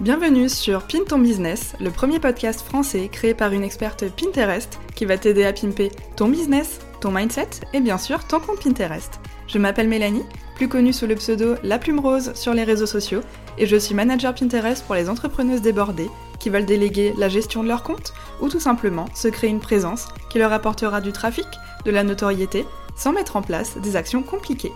Bienvenue sur Pin ton business, le premier podcast français créé par une experte Pinterest qui va t'aider à pimper ton business, ton mindset et bien sûr ton compte Pinterest. Je m'appelle Mélanie, plus connue sous le pseudo La Plume Rose sur les réseaux sociaux, et je suis manager Pinterest pour les entrepreneuses débordées qui veulent déléguer la gestion de leur compte ou tout simplement se créer une présence qui leur apportera du trafic, de la notoriété, sans mettre en place des actions compliquées.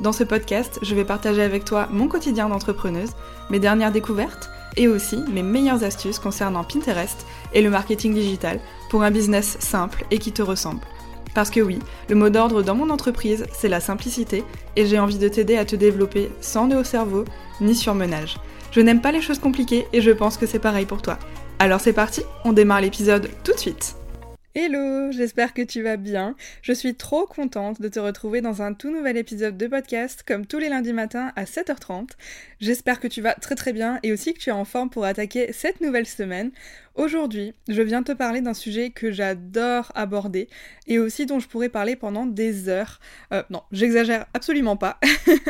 Dans ce podcast, je vais partager avec toi mon quotidien d'entrepreneuse, mes dernières découvertes et aussi mes meilleures astuces concernant Pinterest et le marketing digital pour un business simple et qui te ressemble. Parce que oui, le mot d'ordre dans mon entreprise, c'est la simplicité et j'ai envie de t'aider à te développer sans nœud au cerveau ni surmenage. Je n'aime pas les choses compliquées et je pense que c'est pareil pour toi. Alors c'est parti, on démarre l'épisode tout de suite. Hello, j'espère que tu vas bien. Je suis trop contente de te retrouver dans un tout nouvel épisode de podcast comme tous les lundis matins à 7h30. J'espère que tu vas très très bien et aussi que tu es en forme pour attaquer cette nouvelle semaine. Aujourd'hui, je viens te parler d'un sujet que j'adore aborder et aussi dont je pourrais parler pendant des heures. Euh, non, j'exagère absolument pas.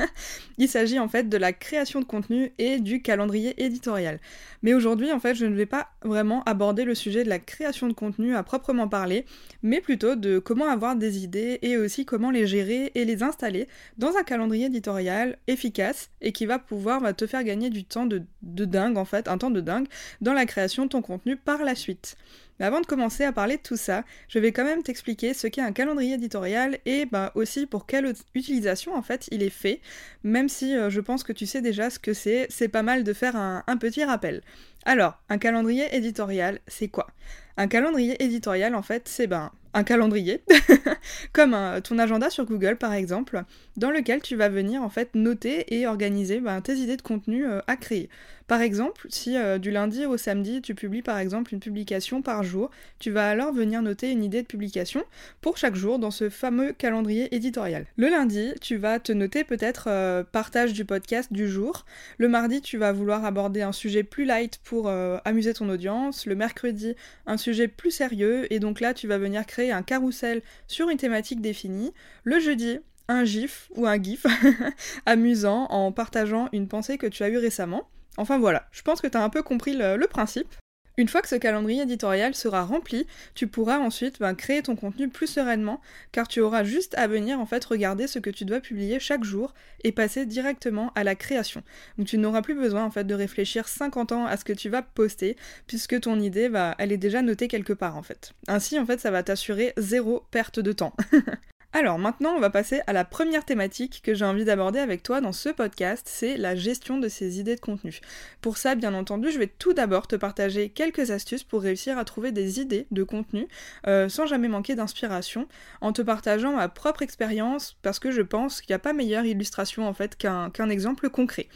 Il s'agit en fait de la création de contenu et du calendrier éditorial. Mais aujourd'hui, en fait, je ne vais pas vraiment aborder le sujet de la création de contenu à proprement parler, mais plutôt de comment avoir des idées et aussi comment les gérer et les installer dans un calendrier éditorial efficace et qui va pouvoir va te faire gagner du temps de dingue en fait, un temps de dingue dans la création de ton contenu par la suite. Mais avant de commencer à parler de tout ça, je vais quand même t'expliquer ce qu'est un calendrier éditorial et bah, aussi pour quelle utilisation en fait il est fait, même si euh, je pense que tu sais déjà ce que c'est, c'est pas mal de faire un, petit rappel. Alors, un calendrier éditorial, c'est quoi? Un calendrier éditorial en fait, c'est ben un calendrier, comme ton agenda sur Google par exemple, dans lequel tu vas venir en fait noter et organiser ben, tes idées de contenu euh, à créer. Par exemple, si euh, du lundi au samedi tu publies par exemple une publication par jour, tu vas alors venir noter une idée de publication pour chaque jour dans ce fameux calendrier éditorial. Le lundi, tu vas te noter peut-être euh, partage du podcast du jour. Le mardi, tu vas vouloir aborder un sujet plus light pour amuser ton audience. Le mercredi, un sujet plus sérieux et donc là tu vas venir créer un carrousel sur une thématique définie. Le jeudi, un gif ou un gif amusant en partageant une pensée que tu as eue récemment. Enfin voilà, je pense que tu as un peu compris le principe. Une fois que ce calendrier éditorial sera rempli, tu pourras ensuite ben, créer ton contenu plus sereinement, car tu auras juste à venir en fait regarder ce que tu dois publier chaque jour et passer directement à la création. Donc tu n'auras plus besoin en fait de réfléchir 50 ans à ce que tu vas poster, puisque ton idée va, elle est déjà notée quelque part en fait. Ainsi en fait ça va t'assurer zéro perte de temps. Alors maintenant, on va passer à la première thématique que j'ai envie d'aborder avec toi dans ce podcast, c'est la gestion de ces idées de contenu. Pour ça, bien entendu, je vais tout d'abord te partager quelques astuces pour réussir à trouver des idées de contenu euh, sans jamais manquer d'inspiration, en te partageant ma propre expérience, parce que je pense qu'il n'y a pas meilleure illustration en fait qu'un exemple concret.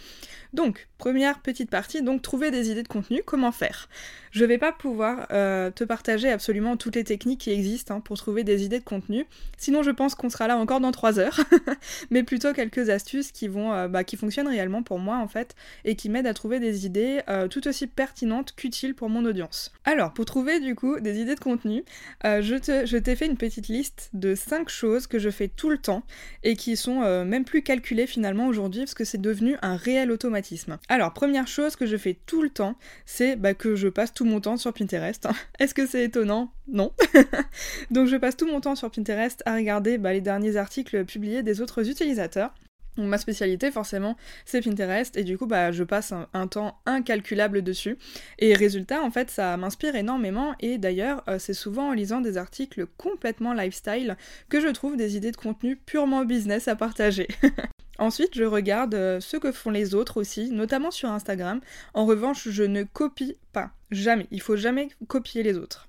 Donc, première petite partie, donc trouver des idées de contenu, comment faire. Je vais pas pouvoir euh, te partager absolument toutes les techniques qui existent hein, pour trouver des idées de contenu, sinon je pense qu'on sera là encore dans 3 heures, mais plutôt quelques astuces qui vont, euh, bah, qui fonctionnent réellement pour moi en fait, et qui m'aident à trouver des idées euh, tout aussi pertinentes qu'utiles pour mon audience. Alors, pour trouver du coup des idées de contenu, je t'ai fait une petite liste de 5 choses que je fais tout le temps, et qui sont même plus calculées finalement aujourd'hui, parce que c'est devenu un réel automatisme alors, première chose que je fais tout le temps, c'est bah, que je passe tout mon temps sur Pinterest. Est-ce que c'est étonnant? Non. Donc je passe tout mon temps sur Pinterest à regarder bah, les derniers articles publiés des autres utilisateurs. Ma spécialité forcément c'est Pinterest et du coup bah je passe un, temps incalculable dessus et résultat en fait ça m'inspire énormément et d'ailleurs euh, c'est souvent en lisant des articles complètement lifestyle que je trouve des idées de contenu purement business à partager. Ensuite, je regarde euh, ce que font les autres aussi, notamment sur Instagram. En revanche, je ne copie pas. Jamais. Il faut jamais copier les autres.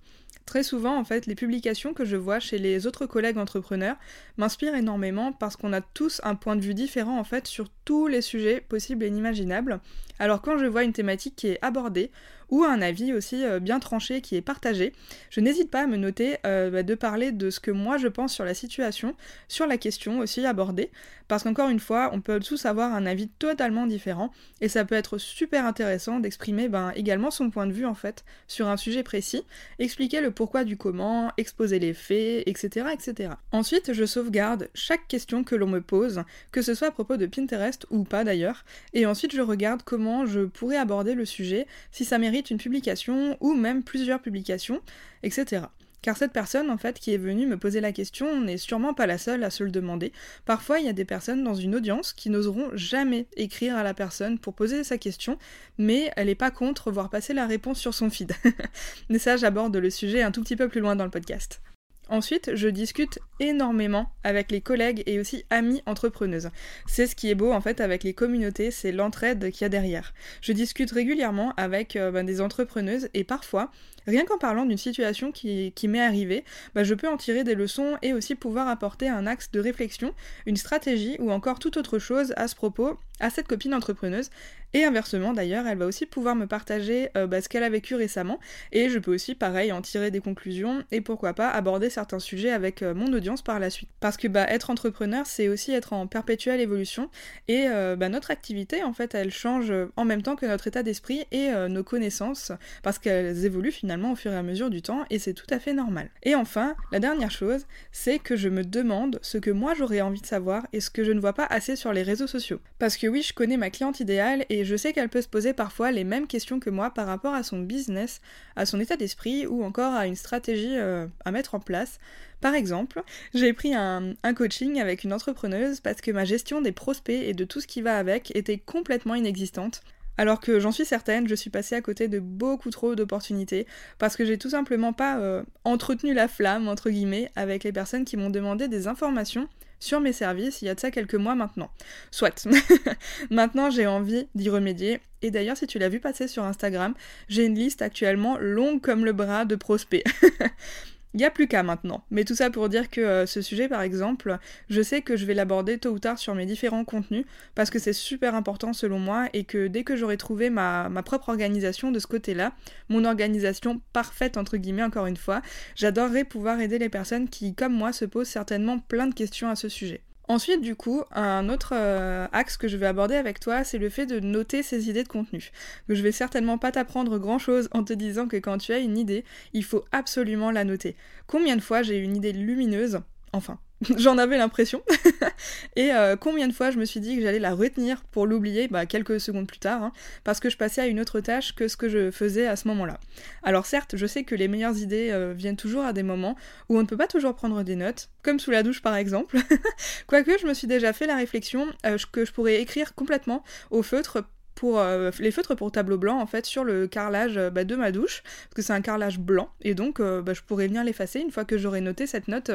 Très souvent, en fait, les publications que je vois chez les autres collègues entrepreneurs m'inspirent énormément parce qu'on a tous un point de vue différent, en fait, sur tous les sujets possibles et inimaginables. Alors quand je vois une thématique qui est abordée, ou un avis aussi euh, bien tranché qui est partagé, je n'hésite pas à me noter euh, bah, de parler de ce que moi je pense sur la situation, sur la question aussi abordée, parce qu'encore une fois, on peut tous avoir un avis totalement différent, et ça peut être super intéressant d'exprimer ben, également son point de vue en fait sur un sujet précis, expliquer le pourquoi du comment, exposer les faits, etc. etc. Ensuite, je sauvegarde chaque question que l'on me pose, que ce soit à propos de Pinterest ou pas d'ailleurs, et ensuite je regarde comment je pourrais aborder le sujet, si ça mérite une publication ou même plusieurs publications, etc. Car cette personne, en fait, qui est venue me poser la question n'est sûrement pas la seule à se le demander. Parfois, il y a des personnes dans une audience qui n'oseront jamais écrire à la personne pour poser sa question, mais elle n'est pas contre voir passer la réponse sur son feed. mais ça, j'aborde le sujet un tout petit peu plus loin dans le podcast. Ensuite, je discute énormément avec les collègues et aussi amis entrepreneuses. C'est ce qui est beau en fait avec les communautés, c'est l'entraide qu'il y a derrière. Je discute régulièrement avec euh, ben, des entrepreneuses et parfois, rien qu'en parlant d'une situation qui, m'est arrivée, ben, je peux en tirer des leçons et aussi pouvoir apporter un axe de réflexion, une stratégie ou encore toute autre chose à ce propos à cette copine entrepreneuse. Et inversement d'ailleurs, elle va aussi pouvoir me partager euh, bah, ce qu'elle a vécu récemment et je peux aussi pareil en tirer des conclusions et pourquoi pas aborder certains sujets avec euh, mon audience par la suite. Parce que bah, être entrepreneur c'est aussi être en perpétuelle évolution et euh, bah, notre activité en fait elle change en même temps que notre état d'esprit et nos connaissances parce qu'elles évoluent finalement au fur et à mesure du temps et c'est tout à fait normal. Et enfin, la dernière chose, c'est que je me demande ce que moi j'aurais envie de savoir et ce que je ne vois pas assez sur les réseaux sociaux. Parce que oui, je connais ma cliente idéale et je sais qu'elle peut se poser parfois les mêmes questions que moi par rapport à son business, à son état d'esprit ou encore à une stratégie euh, à mettre en place. Par exemple, j'ai pris un, coaching avec une entrepreneuse parce que ma gestion des prospects et de tout ce qui va avec était complètement inexistante. Alors que j'en suis certaine, je suis passée à côté de beaucoup trop d'opportunités parce que j'ai tout simplement pas euh, entretenu la flamme, entre guillemets, avec les personnes qui m'ont demandé des informations sur mes services il y a de ça quelques mois maintenant. Soit. maintenant j'ai envie d'y remédier. Et d'ailleurs si tu l'as vu passer sur Instagram, j'ai une liste actuellement longue comme le bras de prospects. Il n'y a plus qu'à maintenant. Mais tout ça pour dire que euh, ce sujet, par exemple, je sais que je vais l'aborder tôt ou tard sur mes différents contenus, parce que c'est super important selon moi, et que dès que j'aurai trouvé ma, ma, propre organisation de ce côté-là, mon organisation parfaite, entre guillemets, encore une fois, j'adorerais pouvoir aider les personnes qui, comme moi, se posent certainement plein de questions à ce sujet. Ensuite, du coup, un autre euh, axe que je vais aborder avec toi, c'est le fait de noter ses idées de contenu. Que je vais certainement pas t'apprendre grand chose en te disant que quand tu as une idée, il faut absolument la noter. Combien de fois j'ai une idée lumineuse, enfin, J'en avais l'impression. et euh, combien de fois je me suis dit que j'allais la retenir pour l'oublier? Bah, quelques secondes plus tard, hein, parce que je passais à une autre tâche que ce que je faisais à ce moment-là. Alors certes, je sais que les meilleures idées euh, viennent toujours à des moments où on ne peut pas toujours prendre des notes, comme sous la douche par exemple. Quoique je me suis déjà fait la réflexion euh, que je pourrais écrire complètement au feutre euh, les feutres pour tableau blanc en fait sur le carrelage euh, bah, de ma douche parce que c'est un carrelage blanc et donc euh, bah, je pourrais venir l'effacer une fois que j'aurai noté cette note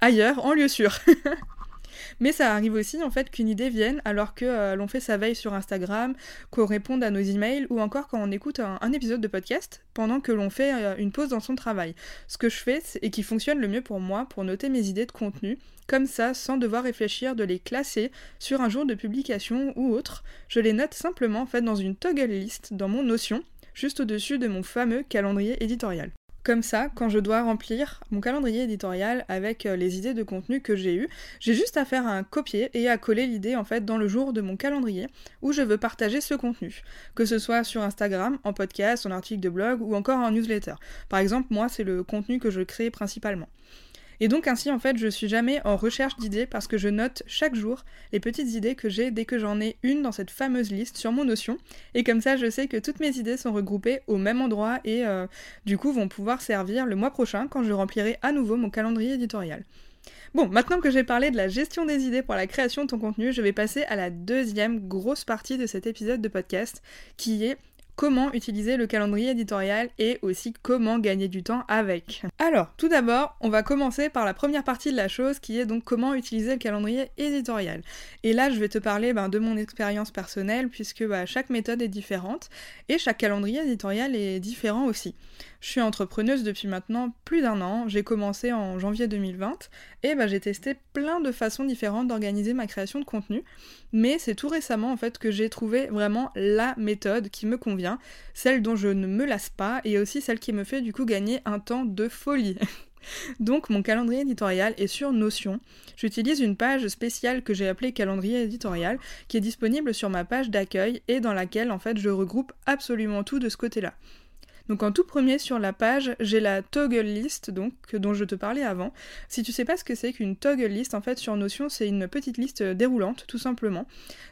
ailleurs en lieu sûr. Mais ça arrive aussi en fait qu'une idée vienne alors que l'on fait sa veille sur Instagram, qu'on réponde à nos emails ou encore quand on écoute un, épisode de podcast pendant que l'on fait une pause dans son travail. Ce que je fais et qui fonctionne le mieux pour moi pour noter mes idées de contenu, comme ça sans devoir réfléchir de les classer sur un jour de publication ou autre. Je les note simplement en fait dans une toggle list dans mon Notion, juste au-dessus de mon fameux calendrier éditorial. Comme ça, quand je dois remplir mon calendrier éditorial avec euh, les idées de contenu que j'ai eues, j'ai juste à faire un copier et à coller l'idée en fait dans le jour de mon calendrier où je veux partager ce contenu, que ce soit sur Instagram, en podcast, en article de blog ou encore en newsletter. Par exemple, moi, c'est le contenu que je crée principalement. Et donc ainsi en fait je suis jamais en recherche d'idées parce que je note chaque jour les petites idées que j'ai dès que j'en ai une dans cette fameuse liste sur mon notion et comme ça je sais que toutes mes idées sont regroupées au même endroit et euh, du coup vont pouvoir servir le mois prochain quand je remplirai à nouveau mon calendrier éditorial. Bon, maintenant que j'ai parlé de la gestion des idées pour la création de ton contenu, je vais passer à la deuxième grosse partie de cet épisode de podcast qui est comment utiliser le calendrier éditorial et aussi comment gagner du temps avec. Alors, tout d'abord, on va commencer par la première partie de la chose qui est donc comment utiliser le calendrier éditorial. Et là, je vais te parler ben, de mon expérience personnelle puisque bah, chaque méthode est différente et chaque calendrier éditorial est différent aussi. Je suis entrepreneuse depuis maintenant plus d'un an, j'ai commencé en janvier 2020 et bah, j'ai testé plein de façons différentes d'organiser ma création de contenu, mais c'est tout récemment en fait que j'ai trouvé vraiment la méthode qui me convient celle dont je ne me lasse pas et aussi celle qui me fait du coup gagner un temps de folie. Donc mon calendrier éditorial est sur Notion. J'utilise une page spéciale que j'ai appelée calendrier éditorial qui est disponible sur ma page d'accueil et dans laquelle en fait je regroupe absolument tout de ce côté-là. Donc en tout premier sur la page, j'ai la toggle list donc dont je te parlais avant. Si tu sais pas ce que c'est qu'une toggle list, en fait sur Notion, c'est une petite liste déroulante tout simplement.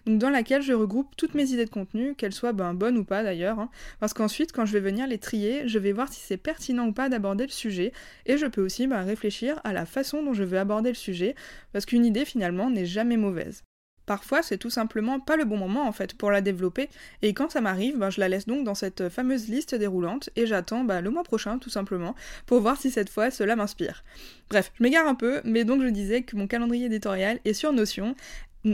Dans laquelle je regroupe toutes mes idées de contenu, qu'elles soient ben, bonnes ou pas d'ailleurs, hein. parce qu'ensuite quand je vais venir les trier, je vais voir si c'est pertinent ou pas d'aborder le sujet et je peux aussi ben, réfléchir à la façon dont je veux aborder le sujet parce qu'une idée finalement n'est jamais mauvaise. Parfois, c'est tout simplement pas le bon moment en fait pour la développer, et quand ça m'arrive, ben, je la laisse donc dans cette fameuse liste déroulante et j'attends ben, le mois prochain tout simplement pour voir si cette fois cela m'inspire. Bref, je m'égare un peu, mais donc je disais que mon calendrier éditorial est sur Notion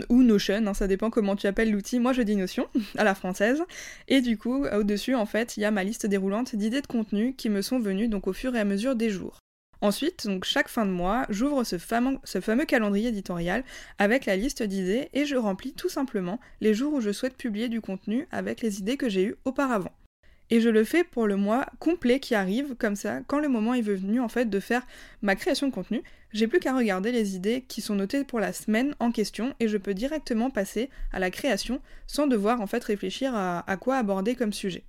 ou Notion, hein, ça dépend comment tu appelles l'outil. Moi, je dis Notion, à la française. Et du coup, au-dessus, en fait, il y a ma liste déroulante d'idées de contenu qui me sont venues donc au fur et à mesure des jours. Ensuite, donc chaque fin de mois, j'ouvre ce fameux, calendrier éditorial avec la liste d'idées et je remplis tout simplement les jours où je souhaite publier du contenu avec les idées que j'ai eues auparavant. Et je le fais pour le mois complet qui arrive, comme ça, quand le moment est venu en fait de faire ma création de contenu, j'ai plus qu'à regarder les idées qui sont notées pour la semaine en question et je peux directement passer à la création sans devoir en fait réfléchir à quoi aborder comme sujet.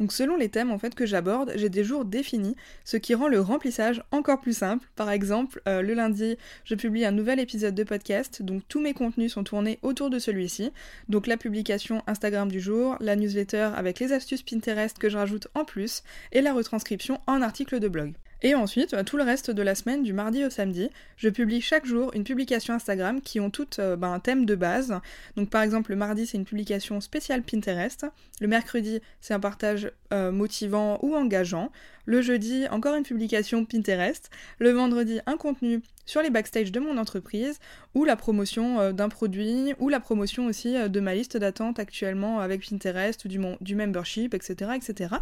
Donc selon les thèmes en fait que j'aborde, j'ai des jours définis, ce qui rend le remplissage encore plus simple. Par exemple, euh, le lundi, je publie un nouvel épisode de podcast, donc tous mes contenus sont tournés autour de celui-ci. Donc la publication Instagram du jour, la newsletter avec les astuces Pinterest que je rajoute en plus, et la retranscription en article de blog. Et ensuite, bah, tout le reste de la semaine, du mardi au samedi, je publie chaque jour une publication Instagram qui ont toutes euh, bah, un thème de base. Donc par exemple, le mardi, c'est une publication spéciale Pinterest. Le mercredi, c'est un partage euh, motivant ou engageant. Le jeudi, encore une publication Pinterest. Le vendredi, un contenu sur les backstage de mon entreprise ou la promotion euh, d'un produit ou la promotion aussi de ma liste d'attente actuellement avec Pinterest ou du, membership, etc., etc.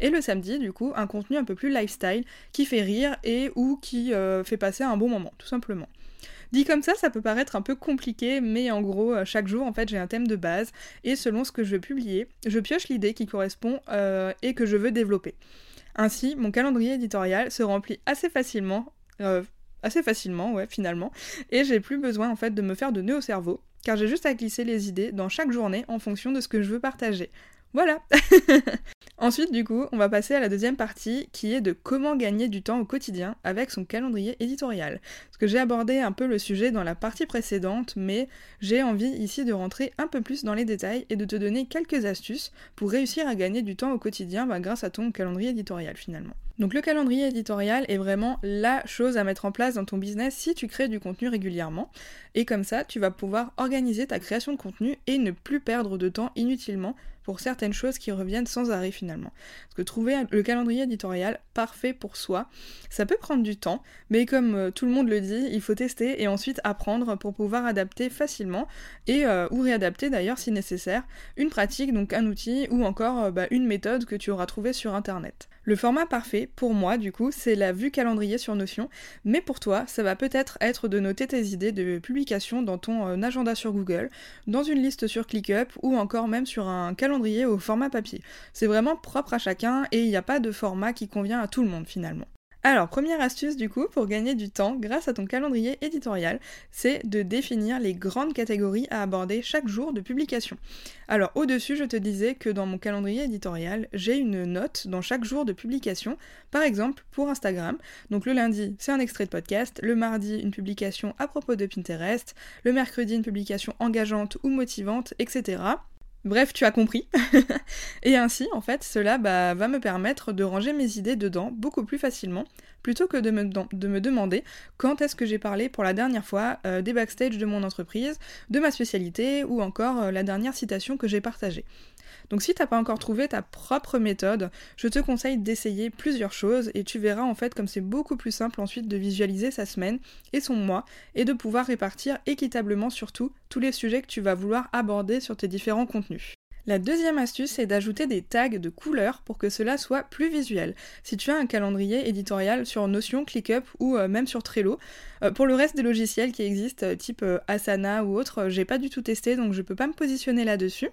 Et le samedi, du coup, un contenu un peu plus lifestyle qui fait rire et ou qui euh, fait passer un bon moment, tout simplement. Dit comme ça, ça peut paraître un peu compliqué, mais en gros, euh, chaque jour, en fait, j'ai un thème de base, et selon ce que je veux publier, je pioche l'idée qui correspond euh, et que je veux développer. Ainsi, mon calendrier éditorial se remplit assez facilement, assez facilement, ouais, finalement, et j'ai plus besoin, en fait, de me faire de nœuds au cerveau, car j'ai juste à glisser les idées dans chaque journée en fonction de ce que je veux partager. Voilà Ensuite, du coup, on va passer à la deuxième partie qui est de comment gagner du temps au quotidien avec son calendrier éditorial. Parce que j'ai abordé un peu le sujet dans la partie précédente, mais j'ai envie ici de rentrer un peu plus dans les détails et de te donner quelques astuces pour réussir à gagner du temps au quotidien bah, grâce à ton calendrier éditorial finalement. Donc le calendrier éditorial est vraiment la chose à mettre en place dans ton business si tu crées du contenu régulièrement. Et comme ça, tu vas pouvoir organiser ta création de contenu et ne plus perdre de temps inutilement pour certaines choses qui reviennent sans arrêt finalement. Parce que trouver le calendrier éditorial parfait pour soi, ça peut prendre du temps, mais comme euh, tout le monde le dit, il faut tester et ensuite apprendre pour pouvoir adapter facilement et euh, ou réadapter d'ailleurs si nécessaire une pratique, donc un outil ou encore euh, bah, une méthode que tu auras trouvé sur internet. Le format parfait, pour moi, du coup, c'est la vue calendrier sur Notion, mais pour toi, ça va peut-être être de noter tes idées de publication dans ton euh, agenda sur Google, dans une liste sur ClickUp ou encore même sur un calendrier au format papier. C'est vraiment propre à chacun et il n'y a pas de format qui convient à tout le monde finalement. Alors, première astuce du coup pour gagner du temps grâce à ton calendrier éditorial, c'est de définir les grandes catégories à aborder chaque jour de publication. Alors, au-dessus, je te disais que dans mon calendrier éditorial, j'ai une note dans chaque jour de publication, par exemple pour Instagram. Donc le lundi, c'est un extrait de podcast, le mardi, une publication à propos de Pinterest, le mercredi, une publication engageante ou motivante, etc. Bref, tu as compris. et ainsi, en fait, cela bah, va me permettre de ranger mes idées dedans beaucoup plus facilement, plutôt que de me, de me demander quand est-ce que j'ai parlé pour la dernière fois euh, des backstage de mon entreprise, de ma spécialité ou encore euh, la dernière citation que j'ai partagée. Donc si t'as pas encore trouvé ta propre méthode, je te conseille d'essayer plusieurs choses et tu verras en fait comme c'est beaucoup plus simple ensuite de visualiser sa semaine et son mois et de pouvoir répartir équitablement surtout tous les sujets que tu vas vouloir aborder sur tes différents contenus. La deuxième astuce, c'est d'ajouter des tags de couleurs pour que cela soit plus visuel. Si tu as un calendrier éditorial sur Notion, ClickUp ou euh, même sur Trello, euh, pour le reste des logiciels qui existent, euh, type Asana ou autre, j'ai pas du tout testé donc je peux pas me positionner là-dessus.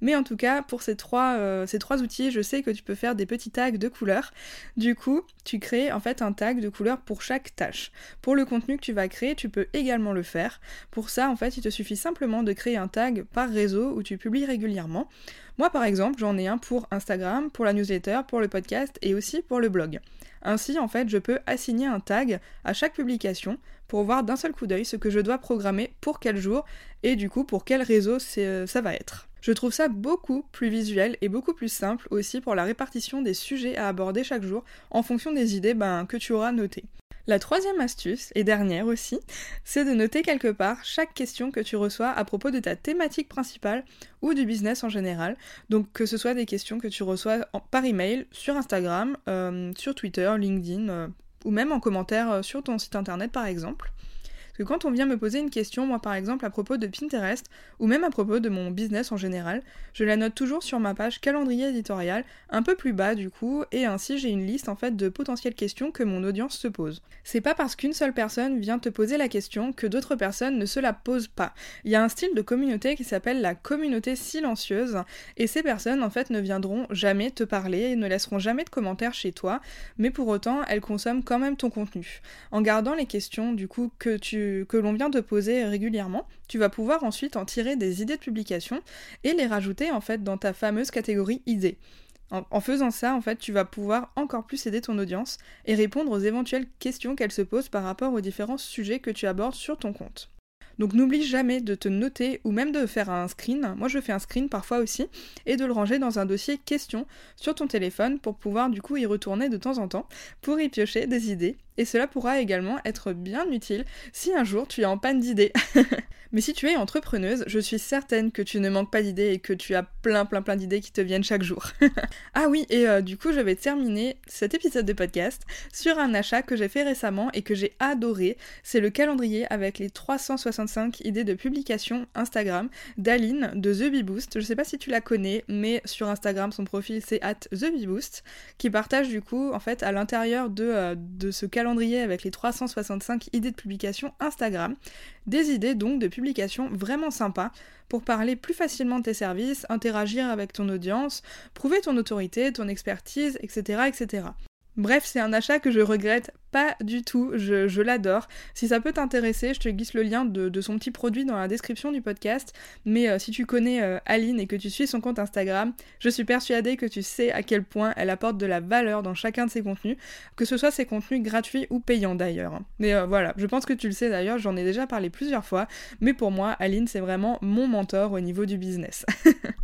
Mais en tout cas, pour ces trois, ces trois outils, je sais que tu peux faire des petits tags de couleurs. Du coup, tu crées en fait un tag de couleur pour chaque tâche. Pour le contenu que tu vas créer, tu peux également le faire. Pour ça, en fait, il te suffit simplement de créer un tag par réseau où tu publies régulièrement. Moi, par exemple, j'en ai un pour Instagram, pour la newsletter, pour le podcast et aussi pour le blog. Ainsi, en fait, je peux assigner un tag à chaque publication pour voir d'un seul coup d'œil ce que je dois programmer pour quel jour et du coup pour quel réseau euh, ça va être. Je trouve ça beaucoup plus visuel et beaucoup plus simple aussi pour la répartition des sujets à aborder chaque jour en fonction des idées ben, que tu auras notées. La troisième astuce, et dernière aussi, c'est de noter quelque part chaque question que tu reçois à propos de ta thématique principale ou du business en général. Donc que ce soit des questions que tu reçois par email, sur Instagram, euh, sur Twitter, LinkedIn, euh, ou même en commentaire euh, sur ton site internet par exemple quand on vient me poser une question, moi par exemple à propos de Pinterest, ou même à propos de mon business en général, je la note toujours sur ma page calendrier éditorial, un peu plus bas du coup, et ainsi j'ai une liste en fait de potentielles questions que mon audience se pose. C'est pas parce qu'une seule personne vient te poser la question que d'autres personnes ne se la posent pas. Il y a un style de communauté qui s'appelle la communauté silencieuse, et ces personnes en fait ne viendront jamais te parler, ne laisseront jamais de commentaires chez toi, mais pour autant elles consomment quand même ton contenu. En gardant les questions du coup que tu que l'on vient de poser régulièrement, tu vas pouvoir ensuite en tirer des idées de publication et les rajouter en fait dans ta fameuse catégorie idées. En, faisant ça, en fait, tu vas pouvoir encore plus aider ton audience et répondre aux éventuelles questions qu'elle se pose par rapport aux différents sujets que tu abordes sur ton compte. Donc n'oublie jamais de te noter ou même de faire un screen, moi je fais un screen parfois aussi, et de le ranger dans un dossier questions sur ton téléphone pour pouvoir du coup y retourner de temps en temps pour y piocher des idées. Et cela pourra également être bien utile si un jour tu es en panne d'idées. Mais si tu es entrepreneuse, je suis certaine que tu ne manques pas d'idées et que tu as plein plein plein d'idées qui te viennent chaque jour. ah oui, et euh, du coup je vais terminer cet épisode de podcast sur un achat que j'ai fait récemment et que j'ai adoré. C'est le calendrier avec les 365 idées de publication Instagram d'Aline de The Bee Boost. Je sais pas si tu la connais, mais sur Instagram son profil c'est at The qui partage du coup en fait à l'intérieur de, euh, ce calendrier avec les 365 idées de publication Instagram des idées donc de publications vraiment sympas pour parler plus facilement de tes services, interagir avec ton audience, prouver ton autorité, ton expertise, etc. etc. Bref, c'est un achat que je regrette pas du tout, je, l'adore. Si ça peut t'intéresser, je te glisse le lien de, son petit produit dans la description du podcast. Mais euh, si tu connais euh, Aline et que tu suis son compte Instagram, je suis persuadée que tu sais à quel point elle apporte de la valeur dans chacun de ses contenus, que ce soit ses contenus gratuits ou payants d'ailleurs. Mais euh, voilà, je pense que tu le sais d'ailleurs, j'en ai déjà parlé plusieurs fois, mais pour moi, Aline, c'est vraiment mon mentor au niveau du business.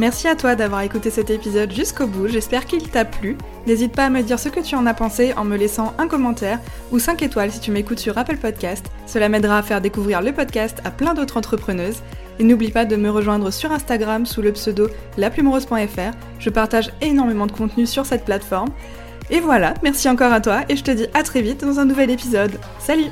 Merci à toi d'avoir écouté cet épisode jusqu'au bout, j'espère qu'il t'a plu. N'hésite pas à me dire ce que tu en as pensé en me laissant un commentaire ou 5 étoiles si tu m'écoutes sur Apple Podcast. Cela m'aidera à faire découvrir le podcast à plein d'autres entrepreneuses. Et n'oublie pas de me rejoindre sur Instagram sous le pseudo laplumerose.fr. Je partage énormément de contenu sur cette plateforme. Et voilà, merci encore à toi et je te dis à très vite dans un nouvel épisode. Salut